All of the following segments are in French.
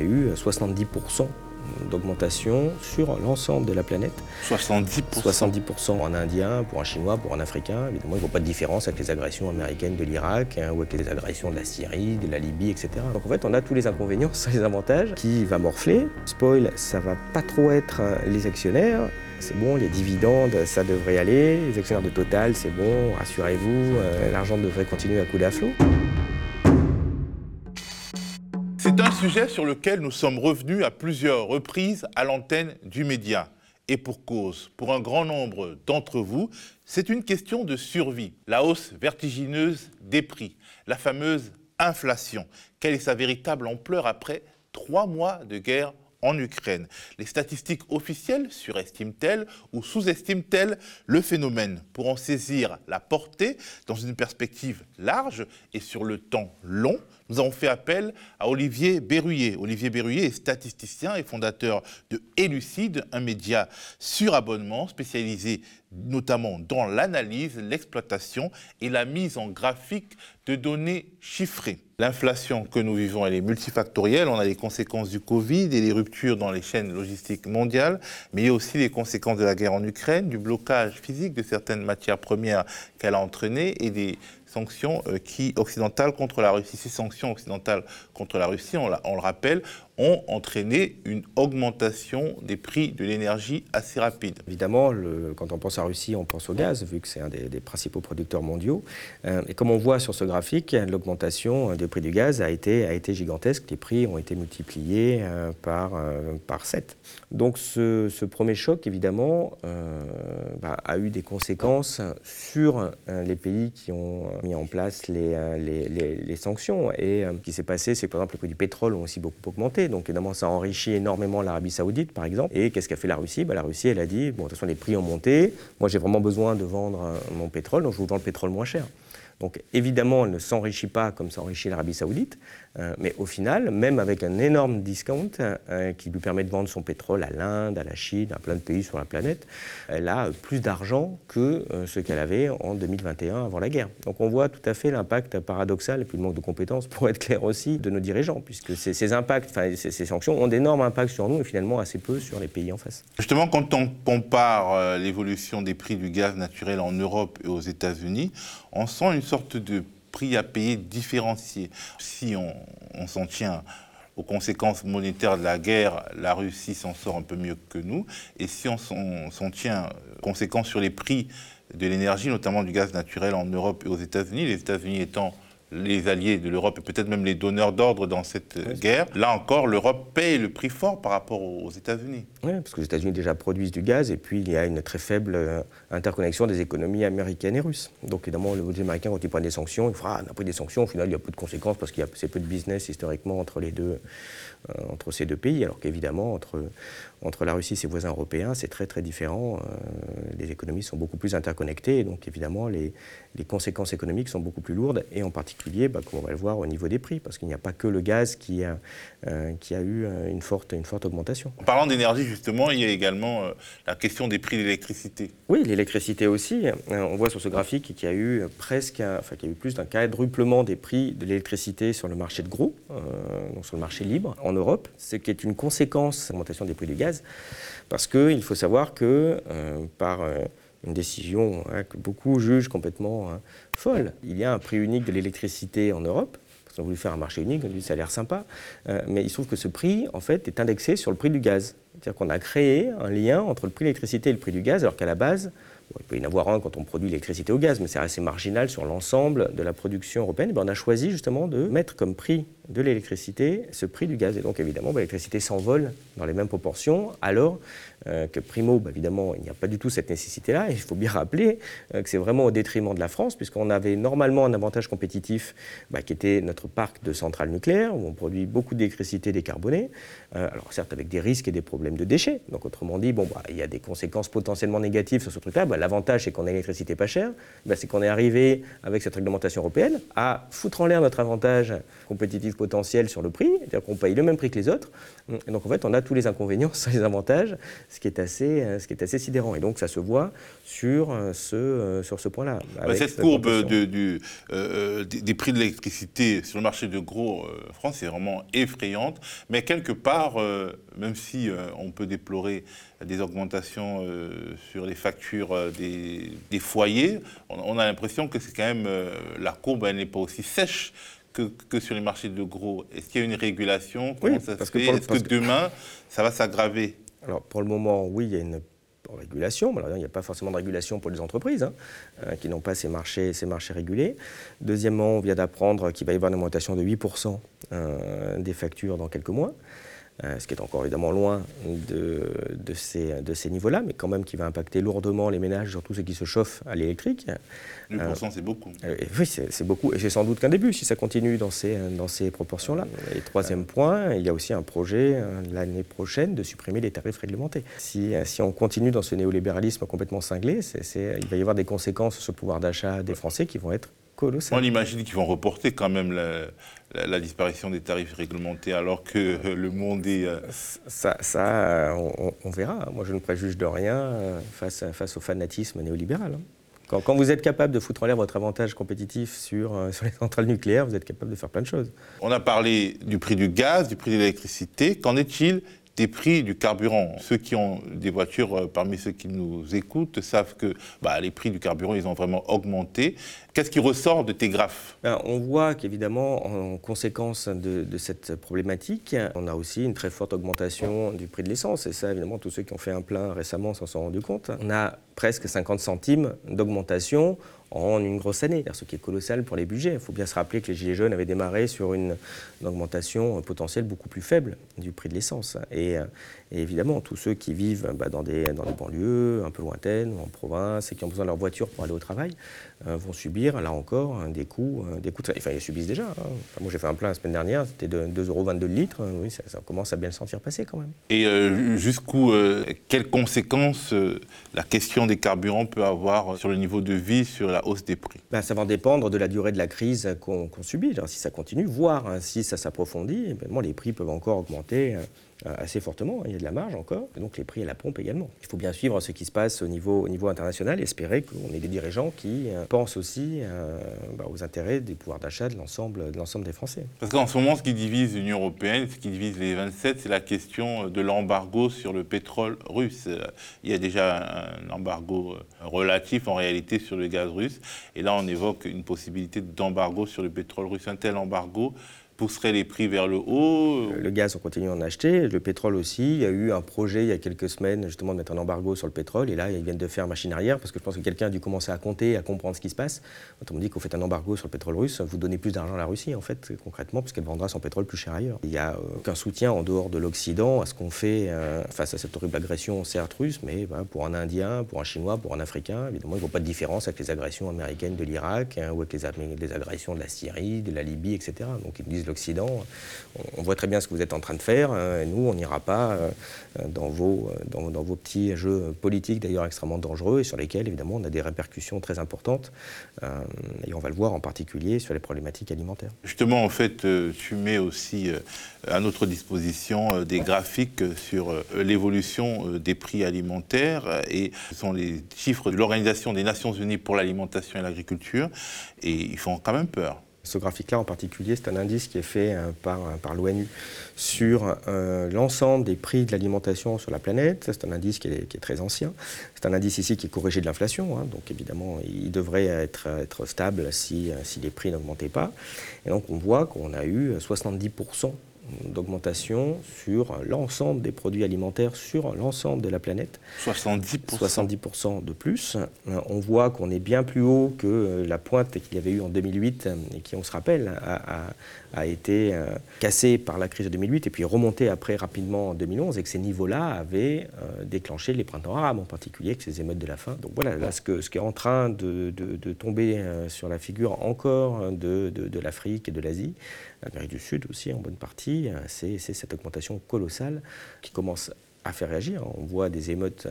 a eu 70% d'augmentation sur l'ensemble de la planète. 70% 70% en indien, pour un chinois, pour un africain. Évidemment, il ne voit pas de différence avec les agressions américaines de l'Irak hein, ou avec les agressions de la Syrie, de la Libye, etc. Donc en fait, on a tous les inconvénients sans les avantages. Qui va morfler Spoil, ça va pas trop être euh, les actionnaires. C'est bon, les dividendes, ça devrait aller. Les actionnaires de Total, c'est bon, rassurez-vous, euh, l'argent devrait continuer à couler à flot. Sujet sur lequel nous sommes revenus à plusieurs reprises à l'antenne du média. Et pour cause, pour un grand nombre d'entre vous, c'est une question de survie. La hausse vertigineuse des prix, la fameuse inflation. Quelle est sa véritable ampleur après trois mois de guerre en Ukraine? Les statistiques officielles surestiment-elles ou sous-estiment-elles le phénomène? Pour en saisir la portée dans une perspective large et sur le temps long, nous avons fait appel à Olivier Berruyer. Olivier Berruyer est statisticien et fondateur de Elucide, un média sur abonnement spécialisé notamment dans l'analyse, l'exploitation et la mise en graphique de données chiffrées. L'inflation que nous vivons, est multifactorielle. On a les conséquences du Covid et les ruptures dans les chaînes logistiques mondiales, mais il y a aussi les conséquences de la guerre en Ukraine, du blocage physique de certaines matières premières qu'elle a entraînées et des sanctions euh, occidentales contre la Russie. Ces sanctions occidentales contre la Russie, on, le rappelle, ont entraîné une augmentation des prix de l'énergie assez rapide. Évidemment, le, quand on pense à Russie, on pense au gaz, vu que c'est un des, principaux producteurs mondiaux. Euh, et comme on voit sur ce graphique, l'augmentation des prix du gaz a été, gigantesque. Les prix ont été multipliés euh, par, euh, par 7. Donc ce, premier choc, évidemment, euh, bah, a eu des conséquences sur les pays qui ont mis en place les, sanctions. Et ce qui s'est passé, c'est que par exemple, les prix du pétrole ont aussi beaucoup augmenté. Donc évidemment, ça a enrichi énormément l'Arabie saoudite, par exemple. Et qu'est-ce qu'a fait la Russie? Bah, La Russie, elle a dit, bon, de toute façon, les prix ont monté. Moi, j'ai vraiment besoin de vendre mon pétrole, donc je vous vends le pétrole moins cher. Donc évidemment, elle ne s'enrichit pas comme s'enrichit l'Arabie saoudite, euh, mais au final, même avec un énorme discount euh, qui lui permet de vendre son pétrole à l'Inde, à la Chine, à plein de pays sur la planète, elle a plus d'argent que euh, ce qu'elle avait en 2021 avant la guerre. Donc on voit tout à fait l'impact paradoxal et puis le manque de compétences, pour être clair aussi, de nos dirigeants, puisque ces, impacts, enfin ces, sanctions ont d'énormes impacts sur nous et finalement assez peu sur les pays en face. Justement, quand on compare l'évolution des prix du gaz naturel en Europe et aux États-Unis, on sent une sorte de prix à payer différencié. Si on, on s'en tient aux conséquences monétaires de la guerre, la Russie s'en sort un peu mieux que nous. Et si on s'en tient aux conséquences sur les prix de l'énergie, notamment du gaz naturel en Europe et aux États-Unis, les États-Unis étant les alliés de l'Europe et peut-être même les donneurs d'ordre dans cette oui, guerre. Là encore, l'Europe paye le prix fort par rapport aux États-Unis. Oui, parce que les États-Unis déjà produisent du gaz et puis il y a une très faible euh, interconnexion des économies américaines et russes. Donc évidemment, les Américains, quand ils prennent des sanctions, ils fera, ah, on a pris des sanctions, au final, il y a peu de conséquences parce qu'il y a assez peu de business historiquement entre les deux, euh, entre ces deux pays, alors qu'évidemment, entre, entre la Russie et ses voisins européens, c'est très très différent. Euh, les économies sont beaucoup plus interconnectées et donc évidemment, les, les conséquences économiques sont beaucoup plus lourdes et en particulier, bah, comme on va le voir, au niveau des prix, parce qu'il n'y a pas que le gaz qui a, euh, qui a eu une forte, une forte augmentation. En parlant d'énergie, justement, il y a également euh, la question des prix de l'électricité. Oui, l'électricité aussi. Euh, on voit sur ce graphique qu'il y a eu presque, enfin, qu'il y a eu plus d'un quadruplement des prix de l'électricité sur le marché de gros, euh, donc sur le marché libre en Europe, ce qui est une conséquence de l'augmentation des prix du gaz, parce qu'il faut savoir que euh, par une décision hein, que beaucoup jugent complètement hein, folle. Il y a un prix unique de l'électricité en Europe. Qu'on a voulu faire un marché unique, ça a l'air sympa. Euh, mais il se trouve que ce prix, en fait, est indexé sur le prix du gaz. C'est-à-dire qu'on a créé un lien entre le prix de l'électricité et le prix du gaz, alors qu'à la base, il peut y en avoir un quand on produit l'électricité au gaz, mais c'est assez marginal sur l'ensemble de la production européenne. Et bien, on a choisi justement de mettre comme prix de l'électricité ce prix du gaz. Et donc, évidemment, bah, l'électricité s'envole dans les mêmes proportions, alors euh, que primo, bah, évidemment, il n'y a pas du tout cette nécessité-là. Il faut bien rappeler euh, que c'est vraiment au détriment de la France, puisqu'on avait normalement un avantage compétitif bah, qui était notre parc de centrales nucléaires, où on produit beaucoup d'électricité décarbonée, euh, alors certes avec des risques et des problèmes de déchets. Donc, autrement dit, bon, bah, il y a des conséquences potentiellement négatives sur ce truc-là. L'avantage, c'est qu'on a l'électricité pas chère, c'est qu'on est arrivé, avec cette réglementation européenne, à foutre en l'air notre avantage compétitif potentiel sur le prix, c'est-à-dire qu'on paye le même prix que les autres. Et donc en fait, on a tous les inconvénients sans les avantages, ce qui est assez, ce qui est assez sidérant. Et donc ça se voit sur ce, sur ce point-là. Cette courbe du, des prix de l'électricité sur le marché de gros en France est vraiment effrayante, mais quelque part, même si on peut déplorer des augmentations sur les factures des, des foyers, on, a l'impression que c'est quand même la courbe, elle n'est pas aussi sèche que, sur les marchés de gros. Est-ce qu'il y a une régulation? Comment ça se fait? Est-ce que, demain, ça va s'aggraver? Alors, pour le moment, oui, il y a une régulation. il n'y a pas forcément de régulation pour les entreprises hein, euh, qui n'ont pas ces marchés, ces marchés régulés. Deuxièmement, on vient d'apprendre qu'il va y avoir une augmentation de 8% euh, des factures dans quelques mois. Euh, ce qui est encore évidemment loin de, de ces, de ces niveaux-là, mais quand même qui va impacter lourdement les ménages, surtout ceux qui se chauffent à l'électrique. 8%, euh, c'est beaucoup. Euh, oui, c'est beaucoup, et c'est sans doute qu'un début, si ça continue dans ces, dans ces proportions-là. Et troisième point, il y a aussi un projet l'année prochaine de supprimer les tarifs réglementés. Si, si on continue dans ce néolibéralisme complètement cinglé, il va y avoir des conséquences sur le pouvoir d'achat des Français qui vont être on imagine qu'ils vont reporter quand même la, disparition des tarifs réglementés alors que euh, le monde est... Euh, ça, ça on, verra. Moi, je ne préjuge de rien euh, face, face au fanatisme néolibéral. Hein. Quand, quand, vous êtes capable de foutre en l'air votre avantage compétitif sur, sur les centrales nucléaires, vous êtes capable de faire plein de choses. On a parlé du prix du gaz, du prix de l'électricité. Qu'en est-il des prix du carburant. Ceux qui ont des voitures, euh, parmi ceux qui nous écoutent, savent que bah, les prix du carburant, ils ont vraiment augmenté. Qu'est-ce qui ressort de tes graphes? Ben, On voit qu'évidemment, en conséquence de, cette problématique, on a aussi une très forte augmentation du prix de l'essence. Et ça, évidemment, tous ceux qui ont fait un plein récemment s'en sont rendus compte. On a presque 50 centimes d'augmentation en une grosse année, ce qui est colossal pour les budgets. Il faut bien se rappeler que les Gilets jaunes avaient démarré sur une, augmentation potentielle beaucoup plus faible du prix de l'essence. Et, euh, évidemment, tous ceux qui vivent bah, dans, des, dans des banlieues un peu lointaines ou en province et qui ont besoin de leur voiture pour aller au travail euh, vont subir, là encore, des coûts. Euh, des coûts Enfin, ils subissent déjà. Hein. moi, j'ai fait un plein la semaine dernière, c'était de 2,22 euros le litre. Oui, ça, commence à bien le sentir passer quand même. Et jusqu'où, quelles conséquences la question des carburants peut avoir sur le niveau de vie, sur la des prix ben, Ça va dépendre de la durée de la crise qu'on subit. si ça continue, voire hein, si ça s'approfondit, ben, les prix peuvent encore augmenter euh, assez fortement, hein, il y a de la marge encore, et donc les prix à la pompe également. Il faut bien suivre ce qui se passe au niveau, au niveau international et espérer qu'on ait des dirigeants qui euh, pensent aussi euh, bah, aux intérêts des pouvoirs d'achat de l'ensemble des Français. Parce qu'en ce moment, ce qui divise l'Union européenne, ce qui divise les 27, c'est la question de l'embargo sur le pétrole russe. Il y a déjà un embargo relatif en réalité sur le gaz russe, et là on évoque une possibilité d'embargo sur le pétrole russe. Un tel embargo pousserait les prix vers le haut Le gaz, on continue à en acheter. Le pétrole aussi. Il y a eu un projet il y a quelques semaines justement de mettre un embargo sur le pétrole. Et là, ils viennent de faire machine arrière parce que je pense que quelqu'un a dû commencer à compter, à comprendre ce qui se passe. Quand on me dit qu'on fait un embargo sur le pétrole russe, vous donnez plus d'argent à la Russie en fait, concrètement, puisqu'elle vendra son pétrole plus cher ailleurs. Il n'y a euh, aucun soutien en dehors de l'Occident à ce qu'on fait euh, face à cette horrible agression, certes russe, mais ben, pour un Indien, pour un Chinois, pour un Africain, évidemment, il ne voit pas de différence avec les agressions américaines de l'Irak hein, ou avec les, les, agressions de la Syrie, de la Libye, etc. Donc ils disent on voit très bien ce que vous êtes en train de faire. Euh, nous, on n'ira pas euh, dans vos, euh, dans, vos petits jeux politiques, d'ailleurs extrêmement dangereux, et sur lesquels, évidemment, on a des répercussions très importantes. Et on va le voir en particulier sur les problématiques alimentaires. Justement, en fait, tu mets aussi à notre disposition des graphiques sur l'évolution des prix alimentaires. Et ce sont les chiffres de l'Organisation des Nations Unies pour l'alimentation et l'agriculture. Et ils font quand même peur. Ce graphique-là en particulier, c'est un indice qui est fait euh, par, par l'ONU sur euh, l'ensemble des prix de l'alimentation sur la planète. C'est un indice qui est, très ancien. C'est un indice ici qui est corrigé de l'inflation, hein. donc évidemment il devrait être, être stable si, si les prix n'augmentaient pas. Et donc on voit qu'on a eu 70% d'augmentation sur l'ensemble des produits alimentaires sur l'ensemble de la planète. 70%. 70% de plus. On voit qu'on est bien plus haut que la pointe qu'il y avait eu en 2008 et qui, on se rappelle, a, a été euh, cassée par la crise de 2008 et puis remonté après rapidement en 2011 et que ces niveaux-là avaient euh, déclenché les printemps arabes en particulier, avec ces émeutes de la faim. Donc voilà, là, ce, que, ce qui est en train de, de, tomber euh, sur la figure encore de, de l'Afrique et de l'Asie, l'Amérique du Sud aussi en bonne partie, c'est cette augmentation colossale qui commence a fait réagir. On voit des émeutes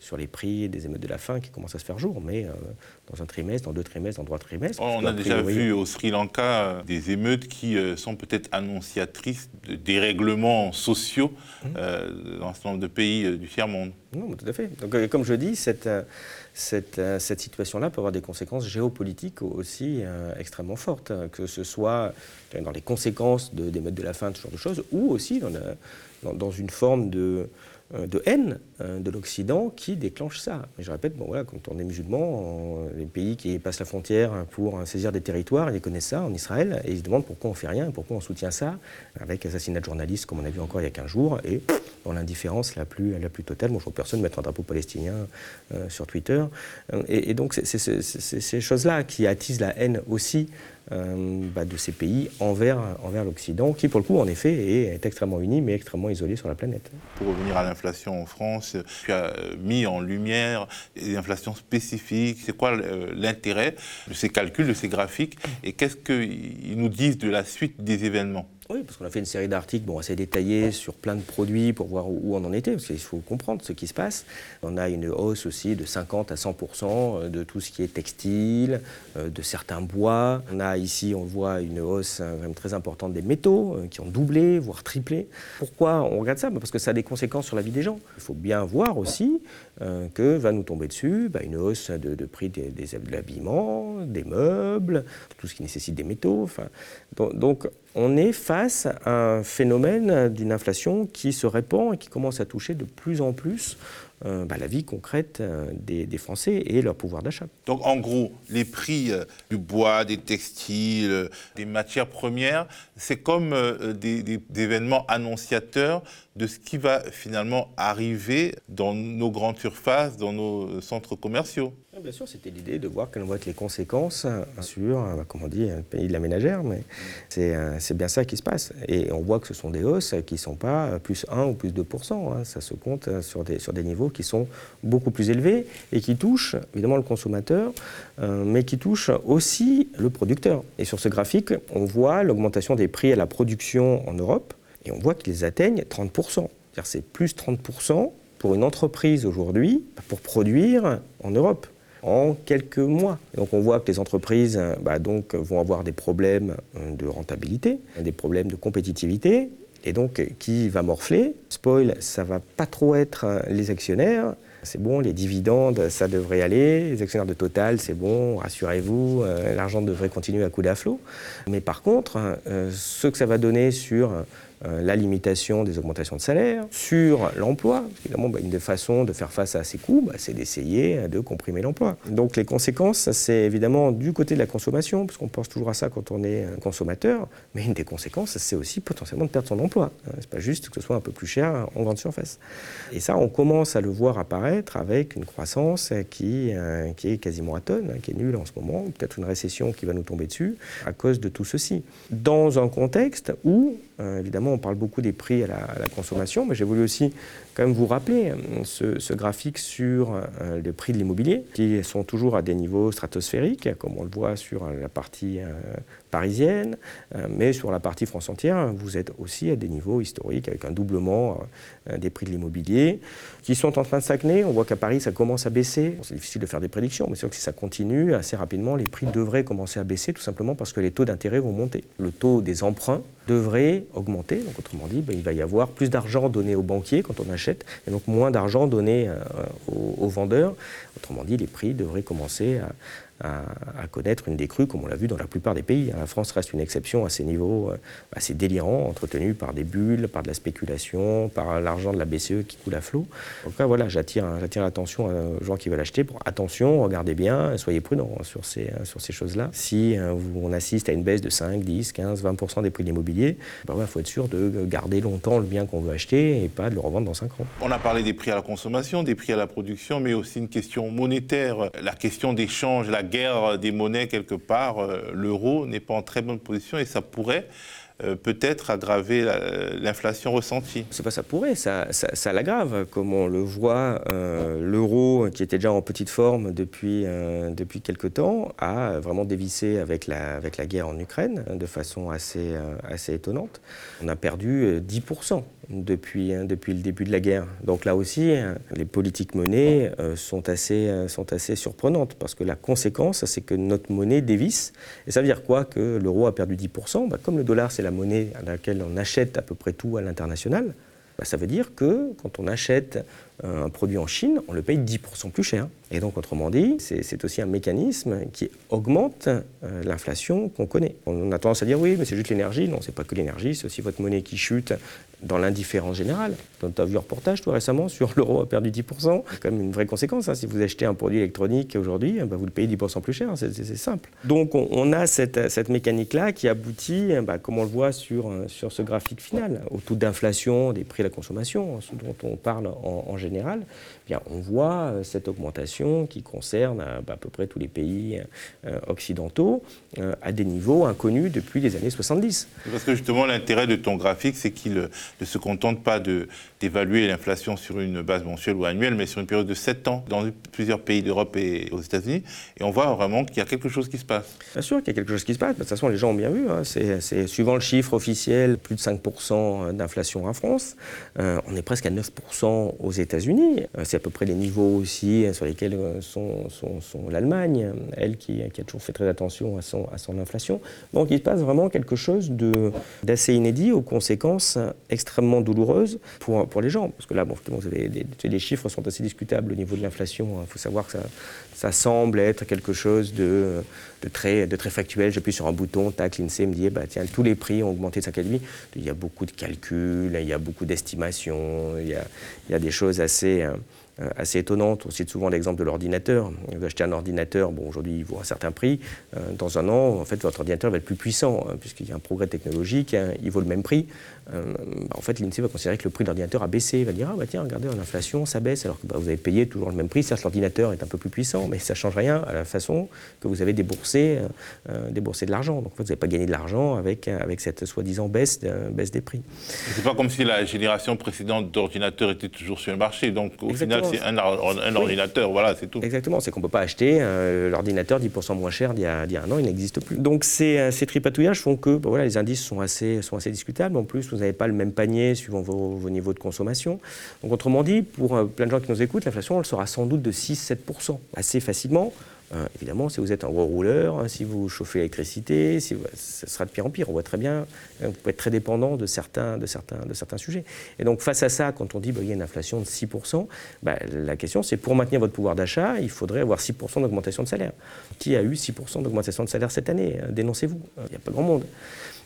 sur les prix, des émeutes de la faim qui commencent à se faire jour, mais dans un trimestre, dans deux trimestres, dans trois trimestres. On a déjà vu au Sri Lanka des émeutes qui sont peut-être annonciatrices de dérèglements sociaux mmh. dans certain nombre de pays du tiers-monde. Non, tout à fait. Donc, comme je dis, cette, cette, cette situation-là peut avoir des conséquences géopolitiques aussi extrêmement fortes, que ce soit dans les conséquences de, des modes de la faim, ce genre de choses, ou aussi dans, une forme de, euh, de haine euh, de l'Occident qui déclenche ça. Mais je répète, bon, voilà, quand on est musulman, les pays qui passent la frontière pour saisir des territoires, ils connaissent ça en Israël et ils se demandent pourquoi on fait rien, pourquoi on soutient ça, avec assassinat de journalistes comme on a vu encore il y a 15 jours, et dans l'indifférence la plus, totale. Moi, je vois personne mettre un drapeau palestinien euh, sur Twitter. Et, et donc, c'est ces choses-là qui attisent la haine aussi euh, bah, de ces pays envers, envers l'Occident, qui pour le coup en effet est, extrêmement uni mais extrêmement isolé sur la planète. Pour revenir à l'inflation en France, tu as mis en lumière des inflations spécifiques. C'est quoi euh, l'intérêt de ces calculs, de ces graphiques et qu'est-ce qu'ils nous disent de la suite des événements? Parce qu'on a fait une série d'articles bon, assez détaillés sur plein de produits pour voir où, on en était, parce qu'il faut comprendre ce qui se passe. On a une hausse aussi de 50 à 100 euh, de tout ce qui est textile, euh, de certains bois. On a ici, on voit une hausse euh, très importante des métaux qui ont doublé, voire triplé. Pourquoi on regarde ça? Bah, Parce que ça a des conséquences sur la vie des gens. Il faut bien voir aussi que va nous tomber dessus bah, une hausse de, prix des, des, de l'habillement, des meubles, tout ce qui nécessite des métaux. Donc on est face à un phénomène d'une inflation qui se répand et qui commence à toucher de plus en plus euh, bah, la vie concrète euh, des, Français et leur pouvoir d'achat. Donc en gros, les prix euh, du bois, des textiles, des matières premières, c'est comme des, des, événements annonciateurs de ce qui va finalement arriver dans nos grandes surfaces, dans nos centres commerciaux. Bien sûr, c'était l'idée de voir quelles vont être les conséquences sur, comme on dit, un pays de la ménagère, mais c'est bien ça qui se passe. Et on voit que ce sont des hausses qui ne sont pas plus 1 ou plus 2% hein. ça se compte sur des, sur des niveaux qui sont beaucoup plus élevés et qui touchent évidemment le consommateur, euh, mais qui touchent aussi le producteur. Et sur ce graphique, on voit l'augmentation des prix à la production en Europe et on voit qu'ils atteignent 30%. C'est plus 30% pour une entreprise aujourd'hui pour produire en Europe en quelques mois. Donc on voit que les entreprises bah, donc, vont avoir des problèmes de rentabilité, des problèmes de compétitivité, et donc, qui va morfler Spoil, ça va pas trop être euh, les actionnaires. C'est bon, les dividendes, ça devrait aller. Les actionnaires de Total, c'est bon, rassurez-vous, euh, l'argent devrait continuer à couler à flot. Mais par contre, euh, ce que ça va donner sur euh, la limitation des augmentations de salaire, sur l'emploi. Évidemment, bah, une des façons de faire face à ces coûts, bah, c'est d'essayer de comprimer l'emploi. Donc les conséquences, c'est évidemment du côté de la consommation, parce qu'on pense toujours à ça quand on est consommateur, mais une des conséquences, c'est aussi potentiellement de perdre son emploi. Euh, c'est pas juste que ce soit un peu plus cher en grande surface. Et ça, on commence à le voir apparaître avec une croissance qui, euh, est quasiment atone, hein, qui est nulle en ce moment, peut-être une récession qui va nous tomber dessus à cause de tout ceci. Dans un contexte où euh, évidemment, on parle beaucoup des prix à la, consommation, mais j'ai voulu aussi quand vous rappeler euh, ce, graphique sur euh, les prix de l'immobilier, qui sont toujours à des niveaux stratosphériques, comme on le voit sur la partie parisienne, mais sur la partie France entière, vous êtes aussi à des niveaux historiques, avec un doublement des prix de l'immobilier, qui sont en train de stagner. On voit qu'à Paris, ça commence à baisser. c'est difficile de faire des prédictions, mais c'est sûr que si ça continue, assez rapidement, les prix devraient commencer à baisser, tout simplement parce que les taux d'intérêt vont monter. Le taux des emprunts devrait augmenter. Donc, autrement dit, ben, il va y avoir plus d'argent donné aux banquiers quand on achète, et donc moins d'argent donné euh, aux, vendeurs. Autrement dit, les prix devraient commencer à, à, connaître une décrue, comme on l'a vu dans la plupart des pays. La France reste une exception à ces niveaux euh, assez délirants, entretenus par des bulles, par de la spéculation, par l'argent de la BCE qui coule à flot. En tout cas, voilà, j'attire l'attention aux gens qui veulent acheter. Pour, attention, regardez bien, soyez prudents sur ces, sur ces choses-là. Si euh, on assiste à une baisse de 5, 10, 15, 20% des prix de il ben faut être sûr de garder longtemps le bien qu'on veut acheter et pas de le revendre dans 5 ans. On a parlé des prix à la consommation, des prix à la production, mais aussi une question monétaire, la question d'échange, la guerre des monnaies quelque part, euh, l'euro n'est pas en très bonne position et ça pourrait euh, peut-être aggraver l'inflation ressentie. C'est pas ça pourrait, ça, l'aggrave. Comme on le voit, euh, l'euro, qui était déjà en petite forme depuis, depuis quelque temps, a vraiment dévissé avec la, avec la guerre en Ukraine de façon assez, assez étonnante. On a perdu 10% depuis, hein, depuis le début de la guerre. Donc là aussi, hein, les politiques monnaie euh, sont, assez, euh, sont assez surprenantes parce que la conséquence, c'est que notre monnaie dévisse. Et ça veut dire quoi? Que l'euro a perdu 10%. Bah, comme le dollar, c'est la monnaie à laquelle on achète à peu près tout à l'international, bah, ça veut dire que quand on achète euh, un produit en Chine, on le paye 10% plus cher. Et donc, autrement dit, c'est aussi un mécanisme qui augmente euh, l'inflation qu'on connaît. On a tendance à dire oui, mais c'est juste l'énergie. Non, c'est pas que l'énergie, c'est aussi votre monnaie qui chute dans l'indifférence générale. Tu as vu un reportage, toi, récemment, sur l'euro a perdu 10%. C'est quand même une vraie conséquence. Hein. Si vous achetez un produit électronique aujourd'hui, bah, vous le payez 10% plus cher. C'est simple. Donc, on, a cette, mécanique-là qui aboutit, bah, comme on le voit sur, sur ce graphique final, au taux d'inflation des prix de la consommation, ce dont on parle en, général. Eh bien, on voit euh, cette augmentation qui concerne euh, bah, à peu près tous les pays euh, occidentaux à des niveaux inconnus depuis les années 70. Parce que justement, l'intérêt de ton graphique, c'est qu'il ne se contente pas d'évaluer l'inflation sur une base mensuelle ou annuelle, mais sur une période de 7 ans dans plusieurs pays d'Europe et aux États-Unis. Et on voit vraiment qu'il y a quelque chose qui se passe. Bien sûr qu'il y a quelque chose qui se passe. De toute façon, les gens ont bien vu. Hein. C'est suivant le chiffre officiel, plus de 5% d'inflation en France. on est presque à 9% aux États-Unis. C'est à peu près les niveaux aussi sur lesquels euh, sont, l'Allemagne, elle qui, a toujours fait très attention à son, à son inflation. Donc il se passe vraiment quelque chose d'assez inédit aux conséquences extrêmement douloureuses pour, pour les gens. Parce que là, bon, avez, les, chiffres sont assez discutables au niveau de l'inflation. Il faut savoir que ça, ça semble être quelque chose de, de, très, de très factuel. J'appuie sur un bouton, tac, l'INSEE me dit, bah, tiens, tous les prix ont augmenté de 5,5. Il y a beaucoup de calculs, il y a beaucoup d'estimations, il, il, y a des choses assez... Euh, assez étonnante. On cite souvent l'exemple de l'ordinateur. Vous achetez un ordinateur, bon, aujourd'hui il vaut un certain prix. Euh, dans un an, en fait, votre ordinateur va être plus puissant, hein, puisqu'il y a un progrès technologique, hein, il vaut le même prix. Euh, bah, en fait, l'INSEE va considérer que le prix de l'ordinateur a baissé. Il va dire, ah bah tiens, regardez, l'inflation, ça baisse, alors que bah, vous avez payé toujours le même prix. Certes, l'ordinateur est un peu plus puissant, mais ça ne change rien à la façon que vous avez déboursé, déboursé de l'argent. Donc, en fait, vous n'avez pas gagné de l'argent avec, avec cette soi-disant baisse, baisse des prix. C'est pas comme si la génération précédente d'ordinateurs était toujours sur le marché. Donc, au final, c'est un, un ordinateur, voilà, c'est tout. Exactement, c'est qu'on ne peut pas acheter euh, l'ordinateur 10% moins cher d'il y, a un an, il n'existe plus. Donc ces, euh, ces tripatouillages font que voilà, les indices sont assez, sont assez discutables. En plus, vous n'avez pas le même panier suivant vos, vos, niveaux de consommation. Donc autrement dit, pour euh, plein de gens qui nous écoutent, l'inflation, elle sera sans doute de 6-7%, assez facilement. Euh, évidemment, si vous êtes un gros rouleur, hein, si vous chauffez l'électricité, si ce sera de pire en pire. On voit très bien, hein, vous pouvez être très dépendant de certains, de certains, de certains sujets. Et donc, face à ça, quand on dit qu'il bah, y a une inflation de 6%, bah, la question, c'est pour maintenir votre pouvoir d'achat, il faudrait avoir 6% d'augmentation de salaire. Qui a eu 6% d'augmentation de salaire cette année Dénoncez-vous. Il n'y a pas grand monde.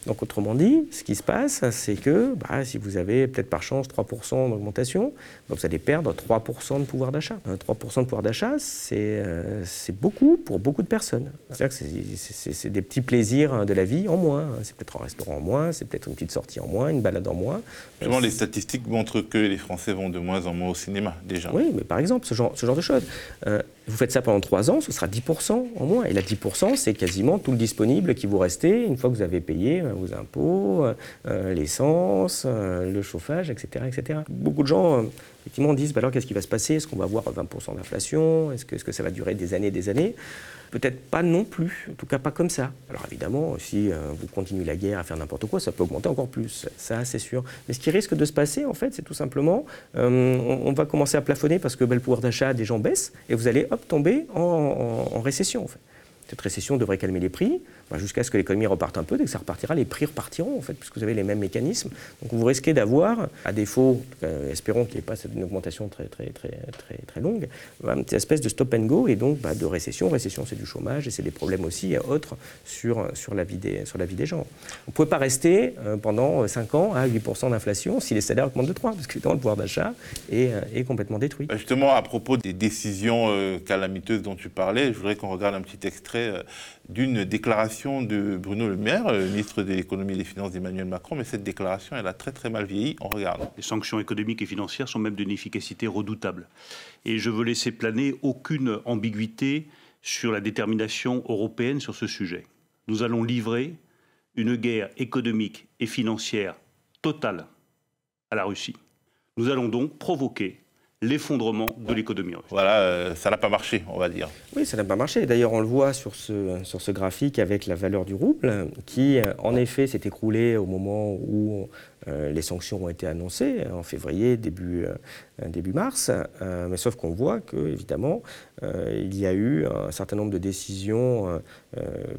Donc autrement dit, ce qui se passe, c'est que bah, si vous avez peut-être par chance 3% d'augmentation, vous allez perdre 3% de pouvoir d'achat. 3% de pouvoir d'achat, euh, c'est beaucoup pour beaucoup de personnes. C'est-à-dire que c'est des petits plaisirs de la vie en moins. C'est peut-être un restaurant en moins, c'est peut-être une petite sortie en moins, une balade en moins. Les statistiques montrent que les Français vont de moins en moins au cinéma, déjà. Oui, mais par exemple, ce genre, ce genre de choses. Euh, vous faites ça pendant 3 ans, ce sera 10% en moins. Et là, 10%, c'est quasiment tout le disponible qui vous restait une fois que vous avez payé euh, vos impôts, euh, l'essence, euh, le chauffage, etc., etc. Beaucoup de gens, effectivement, disent bah alors qu'est-ce qui va se passer? Est-ce qu'on va avoir 20% d'inflation? Est-ce que, est que, ça va durer des années et des années? Peut-être pas non plus, en tout cas pas comme ça. Alors évidemment, si vous continuez la guerre à faire n'importe quoi, ça peut augmenter encore plus, ça c'est sûr. Mais ce qui risque de se passer, en fait, c'est tout simplement, on, va commencer à plafonner parce que bah, le pouvoir d'achat des gens baisse et vous allez hop, tomber en, récession. En. Cette récession devrait calmer les prix. Bah, jusqu'à ce que l'économie reparte un peu. Dès que ça repartira, les prix repartiront, en fait, puisque vous avez les mêmes mécanismes. Donc vous risquez d'avoir, à défaut, euh, espérons qu'il n'y ait pas une augmentation très, très, très, très, très longue, bah, une espèce de stop and go et donc bah, de récession. Récession, c'est du chômage et c'est des problèmes aussi autres sur, sur, la, vie des, sur la vie des gens. On ne peut pas rester euh, pendant 5 ans à 8% d'inflation si les salaires augmentent de 3, parce que le pouvoir d'achat est, euh, est, complètement détruit. Justement, à propos des décisions calamiteuses dont tu parlais, je voudrais qu'on regarde un petit extrait d'une déclaration de Bruno Le Maire, euh, ministre de l'économie et des finances d'Emmanuel Macron, mais cette déclaration, elle a très très mal vieilli. On regarde. Les sanctions économiques et financières sont même d'une efficacité redoutable. Et je veux laisser planer aucune ambiguïté sur la détermination européenne sur ce sujet. Nous allons livrer une guerre économique et financière totale à la Russie. Nous allons donc provoquer l'effondrement de l'économie Voilà, euh, ça n'a pas marché, on va dire. Oui, ça n'a pas marché. D'ailleurs, on le voit sur ce, sur ce graphique avec la valeur du rouble, qui, euh, en effet, s'est écroulée au moment où les sanctions ont été annoncées en février, début, début mars, mais sauf qu'on voit que, évidemment, il y a eu un certain nombre de décisions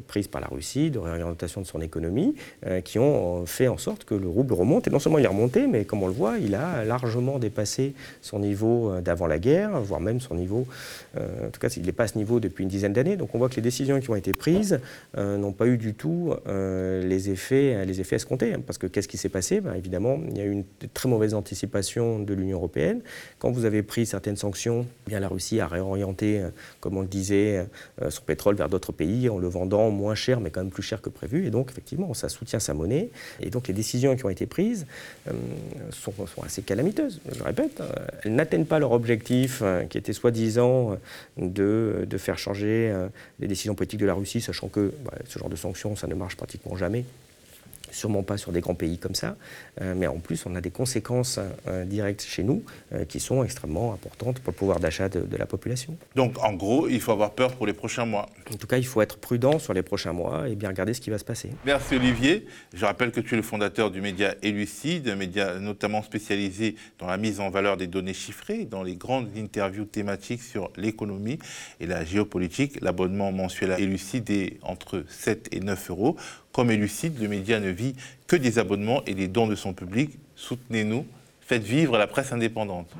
prises par la Russie de réorientation de son économie qui ont fait en sorte que le rouble remonte. Et non seulement il est remonté, mais comme on le voit, il a largement dépassé son niveau d'avant la guerre, voire même son niveau, en tout cas, il n'est pas à ce niveau depuis une dizaine d'années. Donc on voit que les décisions qui ont été prises n'ont pas eu du tout les, effets, les effets escomptés. Hein, parce que qu'est-ce qui s'est passé? Ben, Évidemment, il y a eu une très mauvaise anticipation de l'Union européenne. Quand vous avez pris certaines sanctions, eh la Russie a réorienté, euh, comme on le disait, euh, son pétrole vers d'autres pays en le vendant moins cher, mais quand même plus cher que prévu. Et donc, effectivement, ça soutient sa monnaie. Et donc, les décisions qui ont été prises euh, sont, assez calamiteuses. Je répète, elles n'atteignent pas leur objectif, qui était soi-disant de, de, faire changer les décisions politiques de la Russie, sachant que bah, ce genre de sanctions, ça ne marche pratiquement jamais sûrement pas sur des grands pays comme ça, euh, mais en plus on a des conséquences euh, directes chez nous euh, qui sont extrêmement importantes pour le pouvoir d'achat de, la population. Donc en gros, il faut avoir peur pour les prochains mois. En tout cas, il faut être prudent sur les prochains mois et bien regarder ce qui va se passer. Merci Olivier. Je rappelle que tu es le fondateur du média Elucide, un média notamment spécialisé dans la mise en valeur des données chiffrées, dans les grandes interviews thématiques sur l'économie et la géopolitique. L'abonnement mensuel à Elucide est entre 7 et 9 euros. Comme Elucide, le média ne que des abonnements et des dons de son public. Soutenez-nous, faites vivre la presse indépendante.